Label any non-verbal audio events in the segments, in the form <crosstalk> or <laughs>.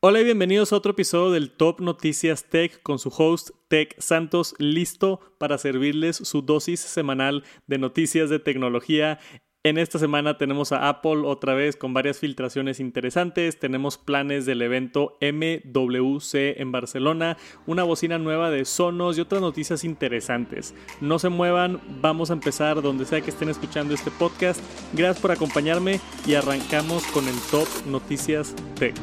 Hola y bienvenidos a otro episodio del Top Noticias Tech con su host Tech Santos, listo para servirles su dosis semanal de noticias de tecnología. En esta semana tenemos a Apple otra vez con varias filtraciones interesantes. Tenemos planes del evento MWC en Barcelona, una bocina nueva de Sonos y otras noticias interesantes. No se muevan, vamos a empezar donde sea que estén escuchando este podcast. Gracias por acompañarme y arrancamos con el Top Noticias Tech.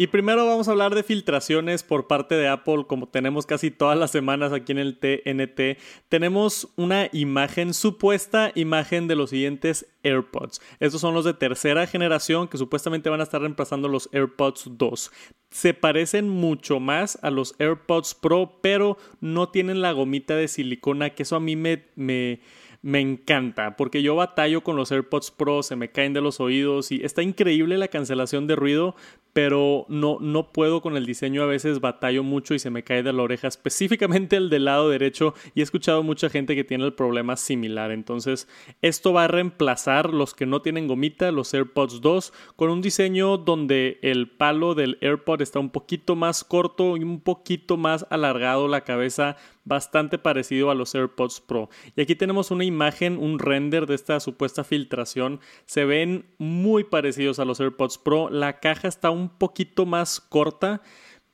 Y primero vamos a hablar de filtraciones por parte de Apple, como tenemos casi todas las semanas aquí en el TNT. Tenemos una imagen, supuesta imagen de los siguientes AirPods. Estos son los de tercera generación que supuestamente van a estar reemplazando los AirPods 2. Se parecen mucho más a los AirPods Pro, pero no tienen la gomita de silicona, que eso a mí me... me me encanta porque yo batallo con los AirPods Pro, se me caen de los oídos y está increíble la cancelación de ruido, pero no, no puedo con el diseño, a veces batallo mucho y se me cae de la oreja, específicamente el del lado derecho y he escuchado mucha gente que tiene el problema similar, entonces esto va a reemplazar los que no tienen gomita, los AirPods 2, con un diseño donde el palo del AirPod está un poquito más corto y un poquito más alargado la cabeza bastante parecido a los AirPods Pro. Y aquí tenemos una imagen, un render de esta supuesta filtración. Se ven muy parecidos a los AirPods Pro. La caja está un poquito más corta,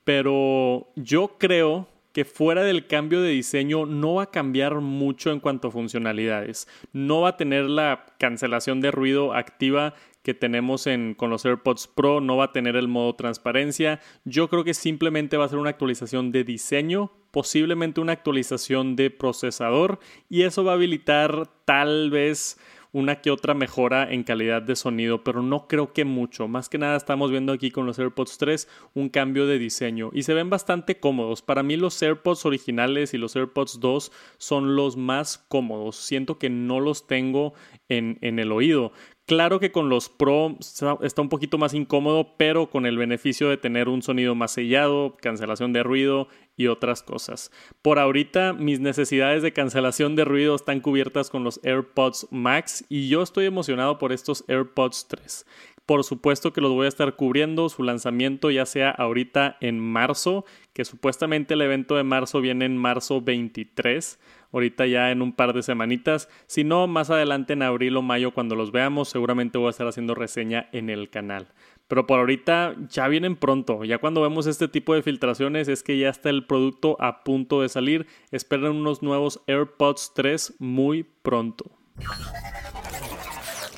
pero yo creo que fuera del cambio de diseño no va a cambiar mucho en cuanto a funcionalidades. No va a tener la cancelación de ruido activa que tenemos en, con los AirPods Pro, no va a tener el modo transparencia. Yo creo que simplemente va a ser una actualización de diseño, posiblemente una actualización de procesador y eso va a habilitar tal vez una que otra mejora en calidad de sonido, pero no creo que mucho. Más que nada estamos viendo aquí con los AirPods 3 un cambio de diseño y se ven bastante cómodos. Para mí los AirPods originales y los AirPods 2 son los más cómodos. Siento que no los tengo en, en el oído. Claro que con los Pro está un poquito más incómodo, pero con el beneficio de tener un sonido más sellado, cancelación de ruido y otras cosas. Por ahorita mis necesidades de cancelación de ruido están cubiertas con los AirPods Max y yo estoy emocionado por estos AirPods 3. Por supuesto que los voy a estar cubriendo, su lanzamiento ya sea ahorita en marzo, que supuestamente el evento de marzo viene en marzo 23, ahorita ya en un par de semanitas, si no, más adelante en abril o mayo cuando los veamos, seguramente voy a estar haciendo reseña en el canal. Pero por ahorita ya vienen pronto. Ya cuando vemos este tipo de filtraciones es que ya está el producto a punto de salir. Esperen unos nuevos AirPods 3 muy pronto.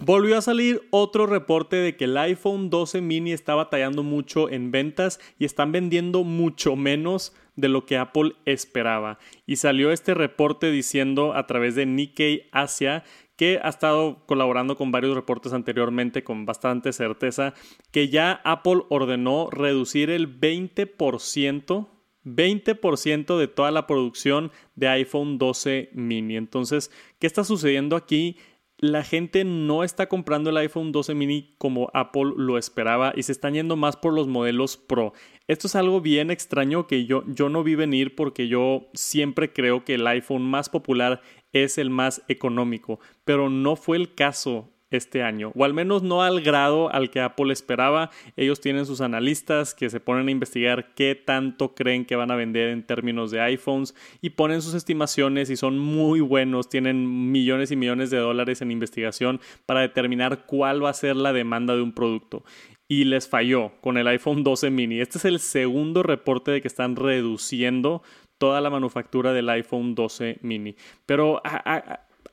Volvió a salir otro reporte de que el iPhone 12 mini está batallando mucho en ventas y están vendiendo mucho menos de lo que Apple esperaba. Y salió este reporte diciendo a través de Nikkei Asia que ha estado colaborando con varios reportes anteriormente con bastante certeza, que ya Apple ordenó reducir el 20% 20% de toda la producción de iPhone 12 mini. Entonces, ¿qué está sucediendo aquí? La gente no está comprando el iPhone 12 mini como Apple lo esperaba y se están yendo más por los modelos Pro. Esto es algo bien extraño que yo, yo no vi venir porque yo siempre creo que el iPhone más popular es el más económico, pero no fue el caso este año, o al menos no al grado al que Apple esperaba. Ellos tienen sus analistas que se ponen a investigar qué tanto creen que van a vender en términos de iPhones y ponen sus estimaciones y son muy buenos, tienen millones y millones de dólares en investigación para determinar cuál va a ser la demanda de un producto. Y les falló con el iPhone 12 mini. Este es el segundo reporte de que están reduciendo toda la manufactura del iPhone 12 mini. Pero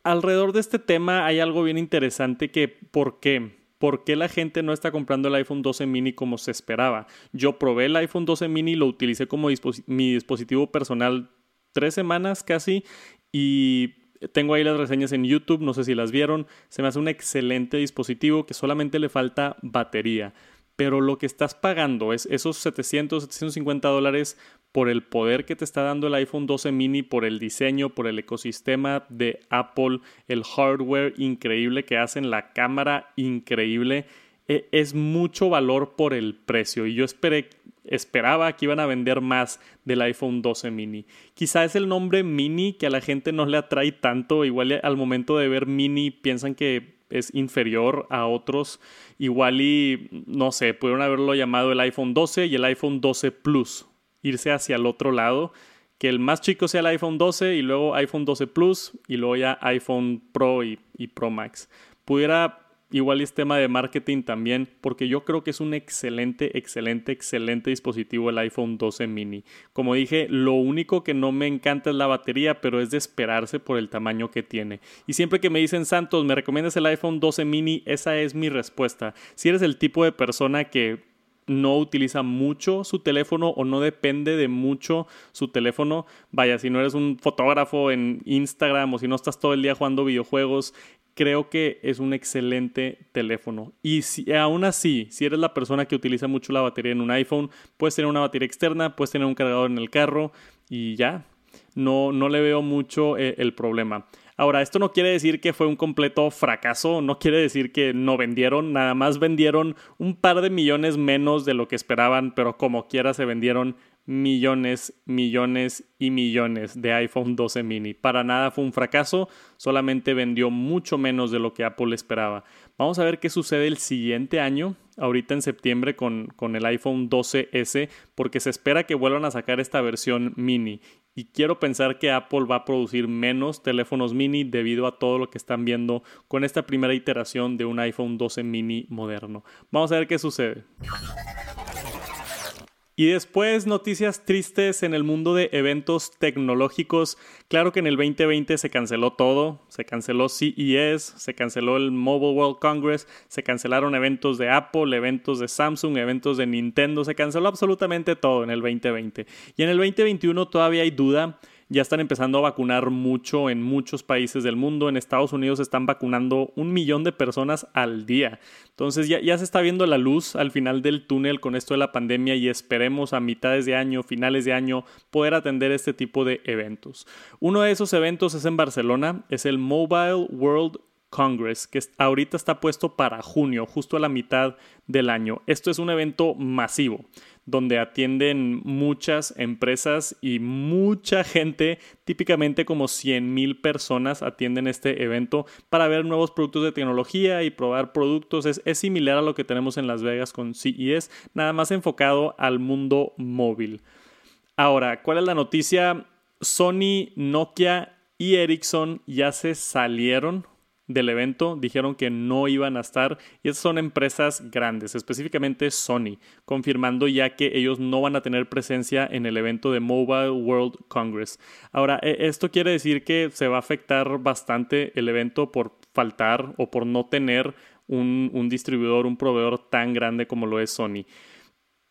alrededor de este tema hay algo bien interesante que, ¿por qué? ¿Por qué la gente no está comprando el iPhone 12 mini como se esperaba? Yo probé el iPhone 12 mini, lo utilicé como mi dispositivo personal tres semanas casi y tengo ahí las reseñas en YouTube, no sé si las vieron. Se me hace un excelente dispositivo que solamente le falta batería. Pero lo que estás pagando es esos 700, 750 dólares por el poder que te está dando el iPhone 12 mini, por el diseño, por el ecosistema de Apple, el hardware increíble que hacen, la cámara increíble. E, es mucho valor por el precio y yo esperé esperaba que iban a vender más del iPhone 12 mini. Quizá es el nombre mini que a la gente no le atrae tanto, igual al momento de ver mini piensan que es inferior a otros, igual y no sé, pudieron haberlo llamado el iPhone 12 y el iPhone 12 Plus, irse hacia el otro lado, que el más chico sea el iPhone 12 y luego iPhone 12 Plus y luego ya iPhone Pro y, Pro Max. Pudiera igual es tema de marketing también, porque yo creo que es un excelente, excelente, excelente dispositivo el iPhone 12 mini. Como dije, lo único que no me encanta es la batería, pero es de esperarse por el tamaño que tiene. Y siempre que me dicen, Santos, ¿me recomiendas el iPhone 12 mini? Esa es mi respuesta. Si eres el tipo de persona que no utiliza mucho su teléfono o no depende de mucho su teléfono. Vaya, si no eres un fotógrafo en Instagram o si no estás todo el día jugando videojuegos, creo que es un excelente teléfono. Y si, aún así, si eres la persona que utiliza mucho la batería en un iPhone, puedes tener una batería externa, puedes tener un cargador en el carro y ya. No, no le veo mucho eh, el problema. Ahora, esto no quiere decir que fue un completo fracaso, no quiere decir que no vendieron, nada más vendieron un par de millones menos de lo que esperaban, pero como quiera se vendieron millones, millones y millones de iPhone 12 mini. Para nada fue un fracaso, solamente vendió mucho menos de lo que Apple esperaba. Vamos a ver qué sucede el siguiente año, ahorita en septiembre con, con el iPhone 12S, porque se espera que vuelvan a sacar esta versión mini. Y quiero pensar que Apple va a producir menos teléfonos mini debido a todo lo que están viendo con esta primera iteración de un iPhone 12 mini moderno. Vamos a ver qué sucede. Y después noticias tristes en el mundo de eventos tecnológicos. Claro que en el 2020 se canceló todo, se canceló CES, se canceló el Mobile World Congress, se cancelaron eventos de Apple, eventos de Samsung, eventos de Nintendo, se canceló absolutamente todo en el 2020. Y en el 2021 todavía hay duda ya están empezando a vacunar mucho en muchos países del mundo. En Estados Unidos están vacunando un millón de personas al día. Entonces ya, se está viendo la luz al final del túnel con esto de la pandemia y esperemos a mitades de año, finales de año, poder atender este tipo de eventos. Uno de esos eventos es en Barcelona, es el Mobile World Congress, que ahorita está puesto para junio, justo a la mitad del año. Esto es un evento masivo donde atienden muchas empresas y mucha gente, típicamente como 100 mil personas atienden este evento para ver nuevos productos de tecnología y probar productos. Es, es similar a lo que tenemos en Las Vegas con CES, nada más enfocado al mundo móvil. Ahora, ¿cuál es la noticia? Sony, Nokia y Ericsson ya se salieron del evento dijeron que no iban a estar y esas son empresas grandes, específicamente Sony, confirmando ya que ellos no van a tener presencia en el evento de Mobile World Congress. Ahora, e, esto quiere decir que se va a afectar bastante el evento por faltar o por no tener un, un distribuidor, un proveedor tan grande como lo es Sony.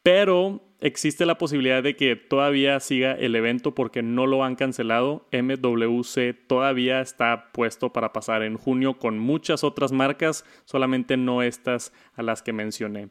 Pero existe la posibilidad de que todavía siga el evento porque no lo han cancelado. MWC todavía está puesto para pasar en junio con muchas otras marcas, solamente no estas a las que mencioné.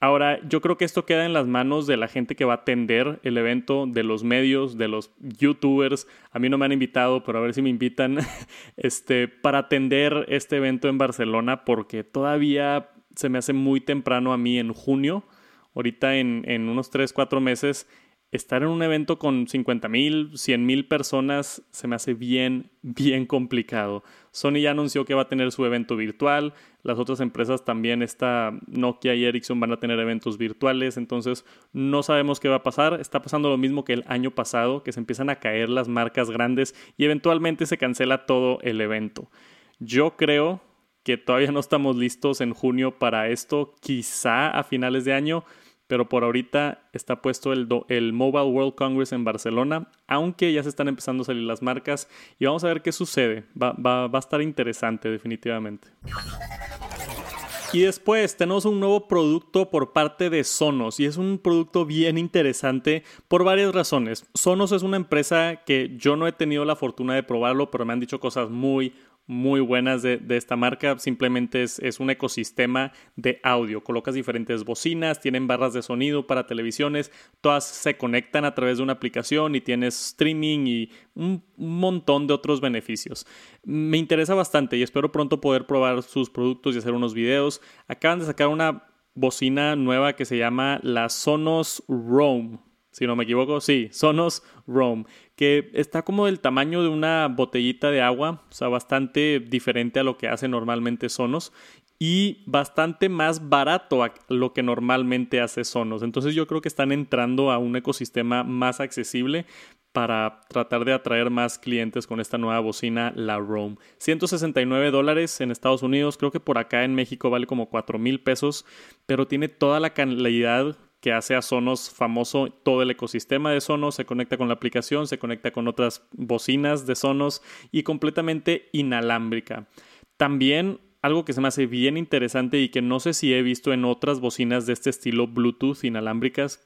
Ahora, yo creo que esto queda en las manos de la gente que va a atender el evento, de los medios, de los youtubers. A mí no me han invitado, pero a ver si me invitan <laughs> este, para atender este evento en Barcelona, porque todavía se me hace muy temprano a mí en junio ahorita en, en unos 3, 4 meses, estar en un evento con 50 mil, 100 mil personas se me hace bien, bien complicado. Sony ya anunció que va a tener su evento virtual, las otras empresas también, esta Nokia y Ericsson van a tener eventos virtuales, entonces no sabemos qué va a pasar. Está pasando lo mismo que el año pasado, que se empiezan a caer las marcas grandes y eventualmente se cancela todo el evento. Yo creo que todavía no estamos listos en junio para esto, quizá a finales de año, pero por ahorita está puesto el, el, Mobile World Congress en Barcelona, aunque ya se están empezando a salir las marcas y vamos a ver qué sucede. Va, va, va a estar interesante definitivamente. Y después tenemos un nuevo producto por parte de Sonos y es un producto bien interesante por varias razones. Sonos es una empresa que yo no he tenido la fortuna de probarlo, pero me han dicho cosas muy, muy buenas de, esta marca. Simplemente es, un ecosistema de audio. Colocas diferentes bocinas, tienen barras de sonido para televisiones, todas se conectan a través de una aplicación y tienes streaming y un, montón de otros beneficios. Me interesa bastante y espero pronto poder probar sus productos y hacer unos videos. Acaban de sacar una bocina nueva que se llama la Sonos Roam. Si no me equivoco, sí, Sonos Roam, que está como del tamaño de una botellita de agua, o sea, bastante diferente a lo que hace normalmente Sonos y bastante más barato a lo que normalmente hace Sonos. Entonces yo creo que están entrando a un ecosistema más accesible para tratar de atraer más clientes con esta nueva bocina, la Roam. 169 dólares en Estados Unidos, creo que por acá en México vale como 4 mil pesos, pero tiene toda la calidad que hace a Sonos famoso todo el ecosistema de Sonos, se conecta con la aplicación, se conecta con otras bocinas de Sonos y completamente inalámbrica. También algo que se me hace bien interesante y que no sé si he visto en otras bocinas de este estilo Bluetooth inalámbricas,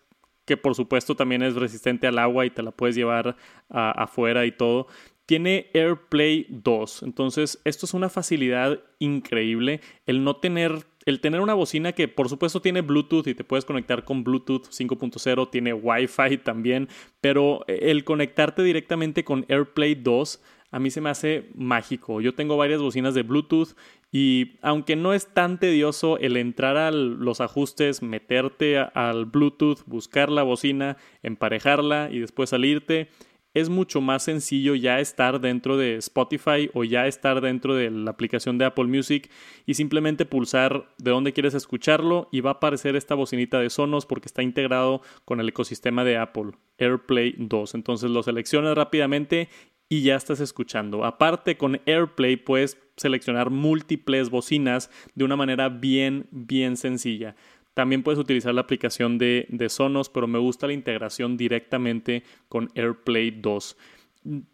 que por supuesto también es resistente al agua y te la puedes llevar afuera y todo. Tiene AirPlay 2, entonces esto es una facilidad increíble. El no tener, el tener una bocina que por supuesto tiene Bluetooth y te puedes conectar con Bluetooth 5.0, tiene Wi-Fi <laughs> también, pero el conectarte directamente con AirPlay 2 a mí se me hace mágico. Yo tengo varias bocinas de Bluetooth y aunque no es tan tedioso el entrar a los ajustes, meterte al Bluetooth, buscar la bocina, emparejarla y después salirte, es mucho más sencillo ya estar dentro de Spotify o ya estar dentro de la aplicación de Apple Music y simplemente pulsar de dónde quieres escucharlo y va a aparecer esta bocinita de Sonos porque está integrado con el ecosistema de Apple AirPlay 2. Entonces lo seleccionas rápidamente y ya estás escuchando. Aparte, con AirPlay puedes seleccionar múltiples bocinas de una manera bien, bien sencilla. También puedes utilizar la aplicación de, de Sonos, pero me gusta la integración directamente con AirPlay 2.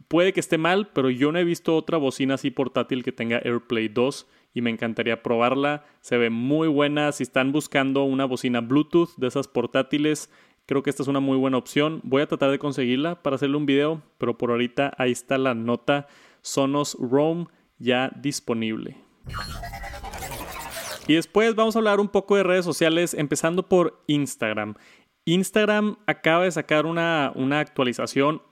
Puede que esté mal, pero yo no he visto otra bocina así portátil que tenga AirPlay 2 y me encantaría probarla. Se ve muy buena. Si están buscando una bocina Bluetooth de esas portátiles, Creo que esta es una muy buena opción. Voy a tratar de conseguirla para hacerle un video, pero por ahorita ahí está la nota Sonos Roam ya disponible. Y después vamos a hablar un poco de redes sociales, empezando por Instagram. Instagram acaba de sacar una, una actualización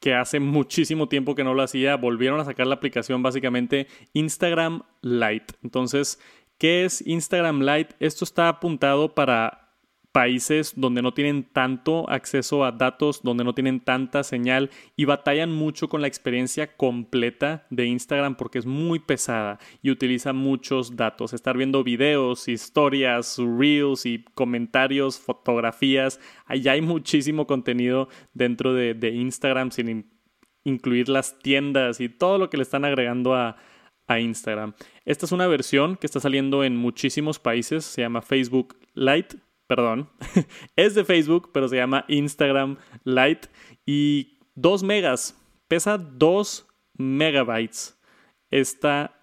que hace muchísimo tiempo que no lo hacía. Volvieron a sacar la aplicación básicamente Instagram Lite. Entonces, ¿qué es Instagram Lite? Esto está apuntado para países donde no tienen tanto acceso a datos, donde no tienen tanta señal y batallan mucho con la experiencia completa de Instagram porque es muy pesada y utiliza muchos datos. Estar viendo videos, historias, reels y comentarios, fotografías. Allá hay muchísimo contenido dentro de, Instagram sin incluir las tiendas y todo lo que le están agregando a, a Instagram. Esta es una versión que está saliendo en muchísimos países, se llama Facebook Lite perdón, <laughs> es de Facebook, pero se llama Instagram Lite y 2 megas, pesa 2 megabytes esta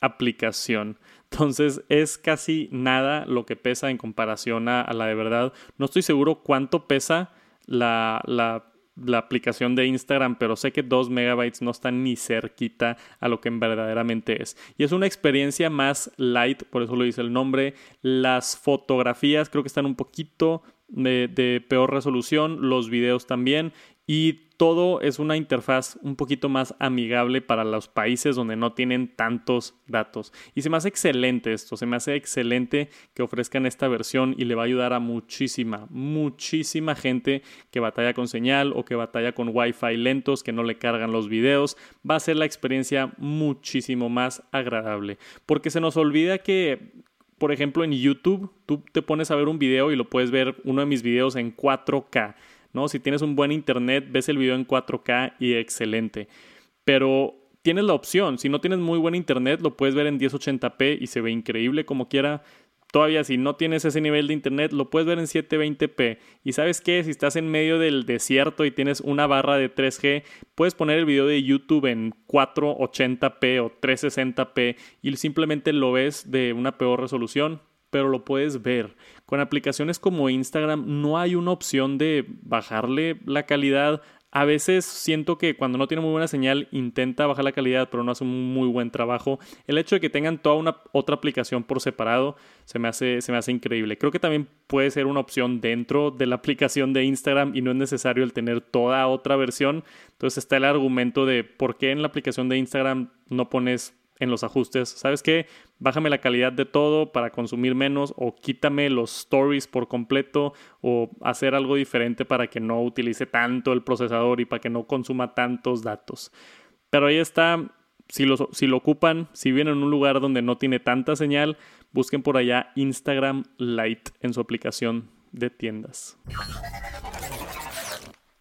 aplicación. Entonces es casi nada lo que pesa en comparación a, la de verdad. No estoy seguro cuánto pesa la, la la aplicación de Instagram, pero sé que 2 megabytes no están ni cerquita a lo que verdaderamente es. Y es una experiencia más light, por eso lo dice el nombre. Las fotografías creo que están un poquito de, de peor resolución, los videos también. Y todo es una interfaz un poquito más amigable para los países donde no tienen tantos datos. Y se me hace excelente esto, se me hace excelente que ofrezcan esta versión y le va a ayudar a muchísima, muchísima gente que batalla con señal o que batalla con wifi lentos, que no le cargan los videos. Va a ser la experiencia muchísimo más agradable. Porque se nos olvida que por ejemplo, en YouTube, tú te pones a ver un video y lo puedes ver uno de mis videos en 4K. ¿No? Si tienes un buen internet, ves el video en 4K y excelente. Pero tienes la opción, si no tienes muy buen internet, lo puedes ver en 1080p y se ve increíble como quiera. Todavía si no tienes ese nivel de internet, lo puedes ver en 720p. Y sabes qué, si estás en medio del desierto y tienes una barra de 3G, puedes poner el video de YouTube en 480p o 360p y simplemente lo ves de una peor resolución pero lo puedes ver. Con aplicaciones como Instagram no hay una opción de bajarle la calidad. A veces siento que cuando no tiene muy buena señal intenta bajar la calidad, pero no hace un muy buen trabajo. El hecho de que tengan toda una otra aplicación por separado se me hace, se me hace increíble. Creo que también puede ser una opción dentro de la <laughs> aplicación de Instagram y no es necesario el tener toda otra versión. Entonces está el argumento de por qué en la aplicación de Instagram no pones en los ajustes, ¿sabes qué? Bájame la calidad de todo para consumir menos o quítame los stories por completo o hacer algo diferente para que no utilice tanto el procesador y para que no consuma tantos datos. Pero ahí está, si lo, si lo ocupan, si vienen en un lugar donde no tiene tanta señal, busquen por allá Instagram Lite en su aplicación de tiendas.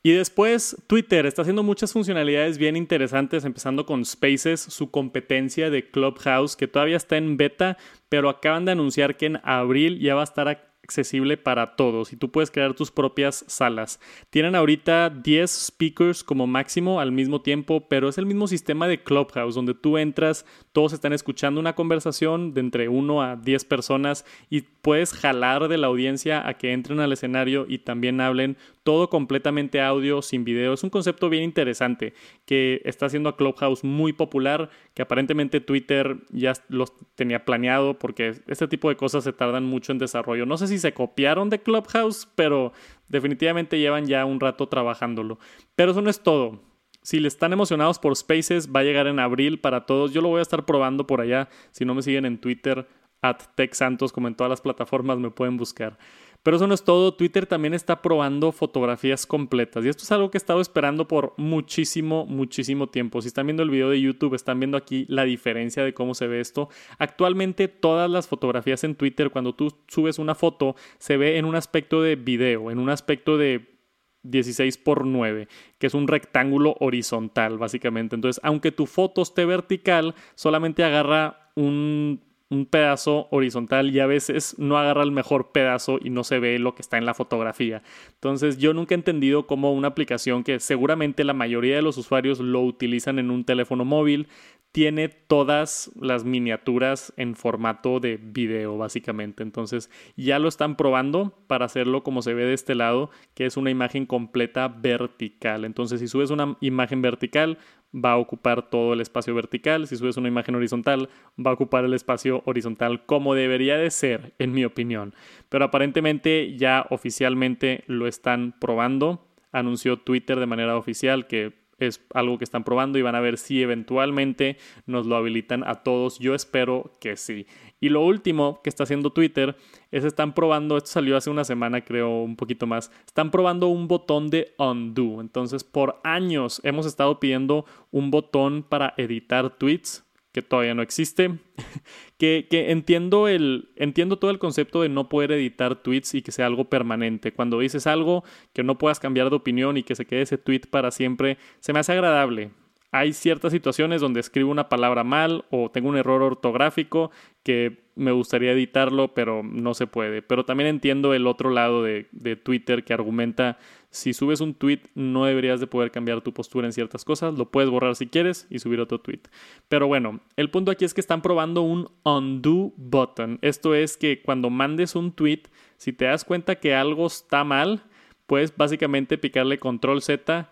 Y después Twitter está haciendo muchas funcionalidades bien interesantes, empezando con Spaces, su competencia de Clubhouse, que todavía está en beta, pero acaban de anunciar que en abril ya va a estar accesible para todos y tú puedes crear tus propias salas. Tienen ahorita 10 speakers como máximo al mismo tiempo, pero es el mismo sistema de Clubhouse donde tú entras, todos están escuchando una conversación de entre 1 a 10 personas y puedes jalar de la audiencia a que entren al escenario y también hablen todo completamente audio, sin video. Es un concepto bien interesante que está haciendo a Clubhouse muy popular, que aparentemente Twitter ya los tenía planeado porque este tipo de cosas se tardan mucho en desarrollo. No sé si se copiaron de Clubhouse, pero definitivamente llevan ya un rato trabajándolo. Pero eso no es todo. Si le están emocionados por Spaces, va a llegar en abril para todos. Yo lo voy a estar probando por allá. Si no me siguen en Twitter, at TechSantos, como en todas las plataformas me pueden buscar. Pero eso no es todo, Twitter también está probando fotografías completas y esto es algo que he estado esperando por muchísimo, muchísimo tiempo. Si están viendo el video de YouTube, están viendo aquí la diferencia de cómo se ve esto. Actualmente todas las fotografías en Twitter, cuando tú subes una foto, se ve en un aspecto de video, en un aspecto de 16 por 9, que es un rectángulo horizontal, básicamente. Entonces, aunque tu foto esté vertical, solamente agarra un un pedazo horizontal y a veces no agarra el mejor pedazo y no se ve lo que está en la fotografía. Entonces yo nunca he entendido cómo una aplicación que seguramente la mayoría de los usuarios lo utilizan en un teléfono móvil tiene todas las miniaturas en formato de video básicamente. Entonces ya lo están probando para hacerlo como se ve de este lado, que es una imagen completa vertical. Entonces si subes una imagen vertical va a ocupar todo el espacio vertical. Si subes una imagen horizontal, va a ocupar el espacio horizontal como debería de ser, en mi opinión. Pero aparentemente ya oficialmente lo están probando. Anunció Twitter de manera oficial que es algo que están probando y van a ver si eventualmente nos lo habilitan a todos. Yo espero que sí. Y lo último que está haciendo Twitter es están probando, esto salió hace una semana creo un poquito más, están probando un botón de undo. Entonces por años hemos estado pidiendo un botón para editar tweets que todavía no existe, <laughs> que, que, entiendo, el, entiendo todo el concepto de no poder editar tweets y que sea algo permanente. Cuando dices algo que no puedas cambiar de opinión y que se quede ese tweet para siempre, se me hace agradable hay ciertas situaciones donde escribo una palabra mal o tengo un error ortográfico que me gustaría editarlo, pero no se puede. Pero también entiendo el otro lado de, Twitter que argumenta si subes un tweet no deberías de poder cambiar tu postura en ciertas cosas, lo puedes borrar si quieres y subir otro tweet. Pero bueno, el punto aquí es que están probando un undo button. Esto es que cuando mandes un tweet, si te das cuenta que algo está mal, puedes básicamente picarle control Z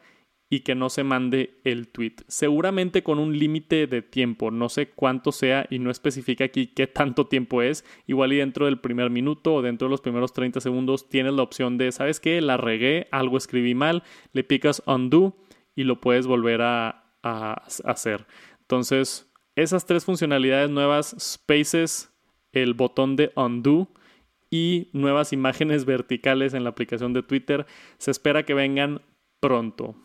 y que no se mande el tweet. Seguramente con un límite de tiempo, no sé cuánto sea y no especifica aquí qué tanto tiempo es. Igual y dentro del primer minuto o dentro de los primeros 30 segundos tienes la opción de, ¿sabes qué? La regué, algo escribí mal, le picas undo y lo puedes volver a, a hacer. Entonces, esas tres funcionalidades nuevas, Spaces, el botón de undo y nuevas imágenes <laughs> verticales en la aplicación de Twitter, se espera que vengan pronto.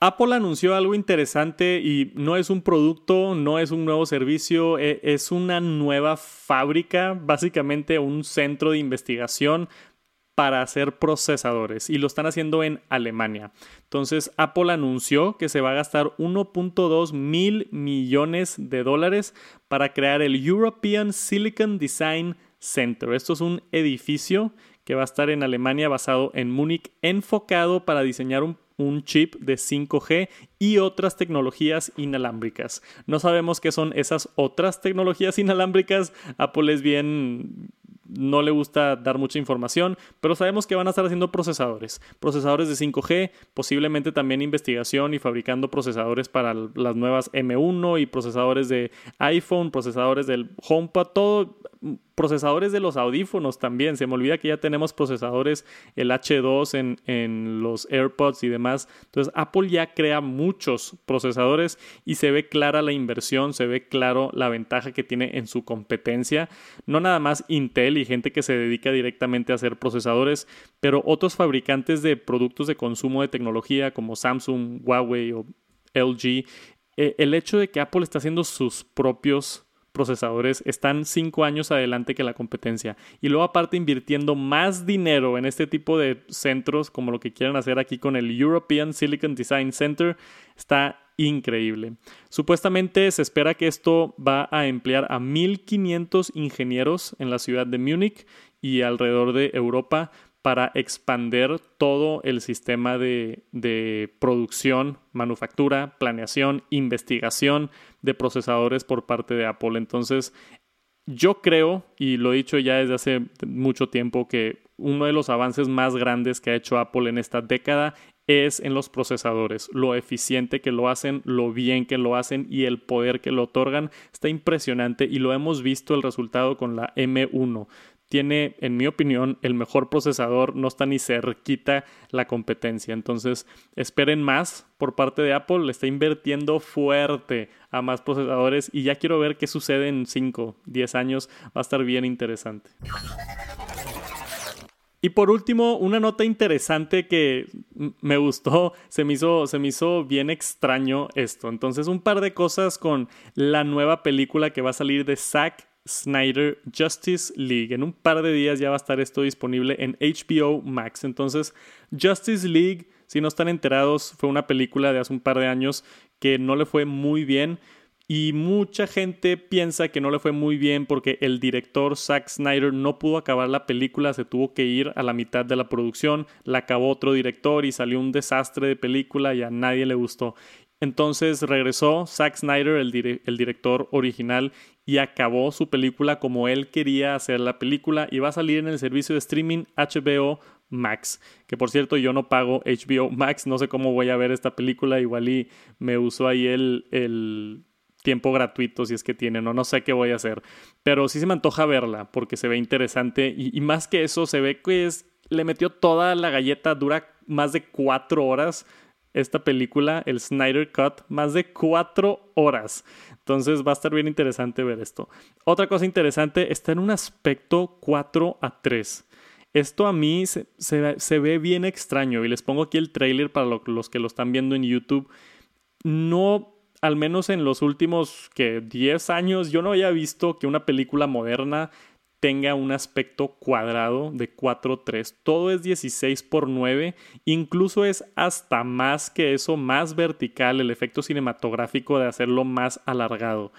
Apple anunció algo interesante y no es un producto, no es un nuevo servicio, e, es una nueva fábrica, básicamente un centro de investigación para hacer procesadores y lo están haciendo en Alemania. Entonces Apple anunció que se va a gastar 1.2 mil millones de dólares para crear el European Silicon Design Center. Esto es un edificio que va a estar en Alemania basado en Múnich, enfocado para diseñar un, chip de 5G y otras tecnologías inalámbricas. No sabemos qué son esas otras tecnologías <laughs> inalámbricas. Apple es bien no le gusta dar mucha información, pero sabemos que van a estar haciendo procesadores, procesadores de 5G, posiblemente también investigación y fabricando procesadores para las nuevas M1 y procesadores de iPhone, procesadores del HomePod, todo procesadores de los audífonos también. Se me olvida que ya tenemos procesadores, el H2 en, en, los AirPods y demás. Entonces Apple ya crea muchos procesadores y se ve clara la inversión, se ve claro la ventaja que tiene en su competencia. No nada más Intel y gente que se dedica directamente a hacer procesadores, pero otros fabricantes de productos de consumo de tecnología como Samsung, Huawei o LG. Eh, el hecho de que Apple está haciendo sus propios procesadores están cinco años adelante que la competencia. Y luego aparte invirtiendo más dinero en este tipo de centros como lo que quieren hacer aquí con el European Silicon Design Center, está increíble. Supuestamente se espera que esto va a emplear a 1.500 ingenieros en la ciudad de Múnich y alrededor de Europa para expander todo el sistema de, de, producción, manufactura, planeación, investigación de procesadores por parte de Apple. Entonces, yo creo, y lo he dicho ya desde hace mucho tiempo, que uno de los avances más grandes que ha hecho Apple en esta década es en los procesadores, lo eficiente que lo hacen, lo bien que lo hacen y el poder que lo otorgan está impresionante y lo hemos visto el resultado con la M1 tiene, en mi opinión, el mejor procesador, no está ni cerquita la competencia. Entonces, esperen más por parte de Apple, le está invirtiendo fuerte a más procesadores y ya quiero ver qué sucede en 5, 10 años, va a estar bien interesante. Y por último, una nota interesante que me gustó, se me hizo, se me hizo bien extraño esto. Entonces, un par de cosas con la nueva película que va a salir de Zack Snyder Justice League. En un par de días ya va a estar esto disponible en HBO Max. Entonces, Justice League, si no están enterados, fue una película de hace un par de años que no le fue muy bien. Y mucha gente piensa que no le fue muy bien porque el director Zack Snyder no pudo acabar la película, se tuvo que ir a la mitad de la producción, la acabó otro director y salió un desastre de película y a nadie le gustó. Entonces regresó Zack Snyder, el, director original, y acabó su película como él quería hacer la película y va a salir en el servicio de streaming HBO Max. Que por cierto, yo no pago HBO Max, no sé cómo voy a ver esta película, igual y me usó ahí el, el tiempo gratuito si es que tiene, no, no sé qué voy a hacer. Pero sí se me antoja verla porque se ve interesante y, y más que eso se ve que es, le metió toda la galleta, dura más de cuatro horas esta película, el Snyder Cut, más de cuatro horas. Entonces va a estar bien interesante ver esto. Otra cosa interesante, está en un aspecto 4 a 3. Esto a mí se, ve bien extraño y les pongo aquí el trailer para los que lo están viendo en YouTube. No, al menos en los últimos que 10 años, yo no había visto que una película moderna tenga un aspecto cuadrado de 4.3. Todo es 16 por 9. Incluso es hasta más que eso, más vertical el efecto cinematográfico de hacerlo más alargado.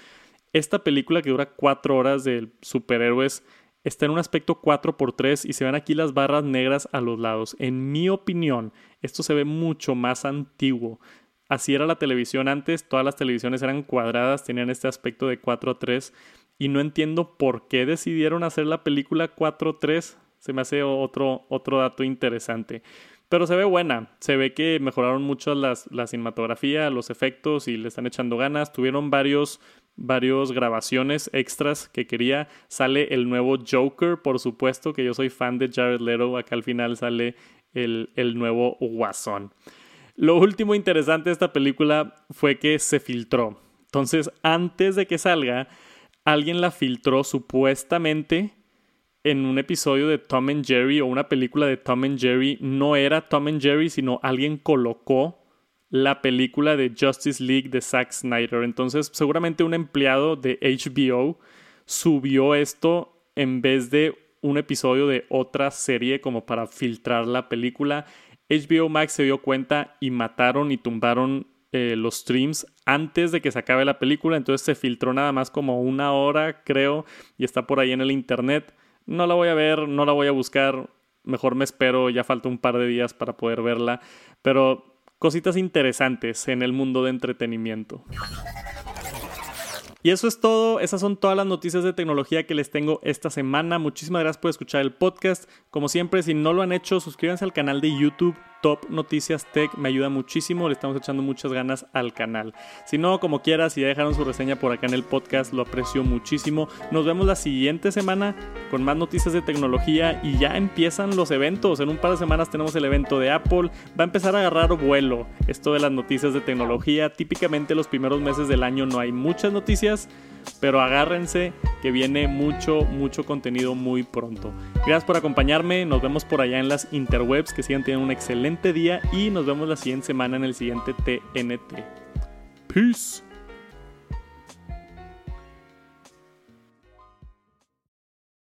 Esta película que dura 4 horas de superhéroes está en un aspecto 4x3 y se ven aquí las barras negras a los lados. En mi opinión, esto se ve mucho más antiguo. Así era la televisión antes, todas las televisiones eran cuadradas, tenían este aspecto de 4 a 3 y no entiendo por qué decidieron hacer la película 4-3. Se me hace otro, otro dato interesante. Pero se ve buena, se ve que mejoraron mucho las, la cinematografía, los efectos y le están echando ganas. Tuvieron varios, varios grabaciones extras que quería. Sale el nuevo Joker, por supuesto, que yo soy fan de Jared Leto. Acá al final sale el, el nuevo Guasón. Lo último interesante de esta película fue que se filtró. Entonces, antes de que salga, alguien la filtró supuestamente en un episodio de Tom and Jerry o una película de Tom and Jerry. No era Tom and Jerry, sino alguien colocó la película de Justice League de Zack Snyder. Entonces, seguramente un empleado de HBO subió esto en vez de un episodio de otra serie como para filtrar la película. HBO Max se dio cuenta y mataron y tumbaron eh, los streams antes de que se acabe la película, entonces se filtró nada más como una hora, creo, y está por ahí en el internet. No la voy a ver, no la voy a buscar, mejor me espero, ya falta un par de días para poder verla, pero cositas interesantes en el mundo de entretenimiento. Y eso es todo, esas son todas las noticias de tecnología que les tengo esta semana. Muchísimas gracias por escuchar el podcast. Como siempre, si no lo han hecho, suscríbanse al canal de YouTube Top Noticias Tech. Me ayuda muchísimo, le estamos echando muchas ganas al canal. Si no, como quieras, si ya dejaron su reseña por acá en el podcast, lo aprecio muchísimo. Nos vemos la siguiente semana con más noticias de tecnología y ya empiezan los eventos. En un par de semanas tenemos el evento de Apple. Va a empezar a agarrar vuelo esto de las noticias de tecnología. Típicamente los primeros meses del año no hay muchas noticias pero agárrense que viene mucho, mucho contenido muy pronto. Gracias por acompañarme, nos vemos por allá en las interwebs, que sigan teniendo un excelente día y nos vemos la siguiente semana en el siguiente TNT. Peace.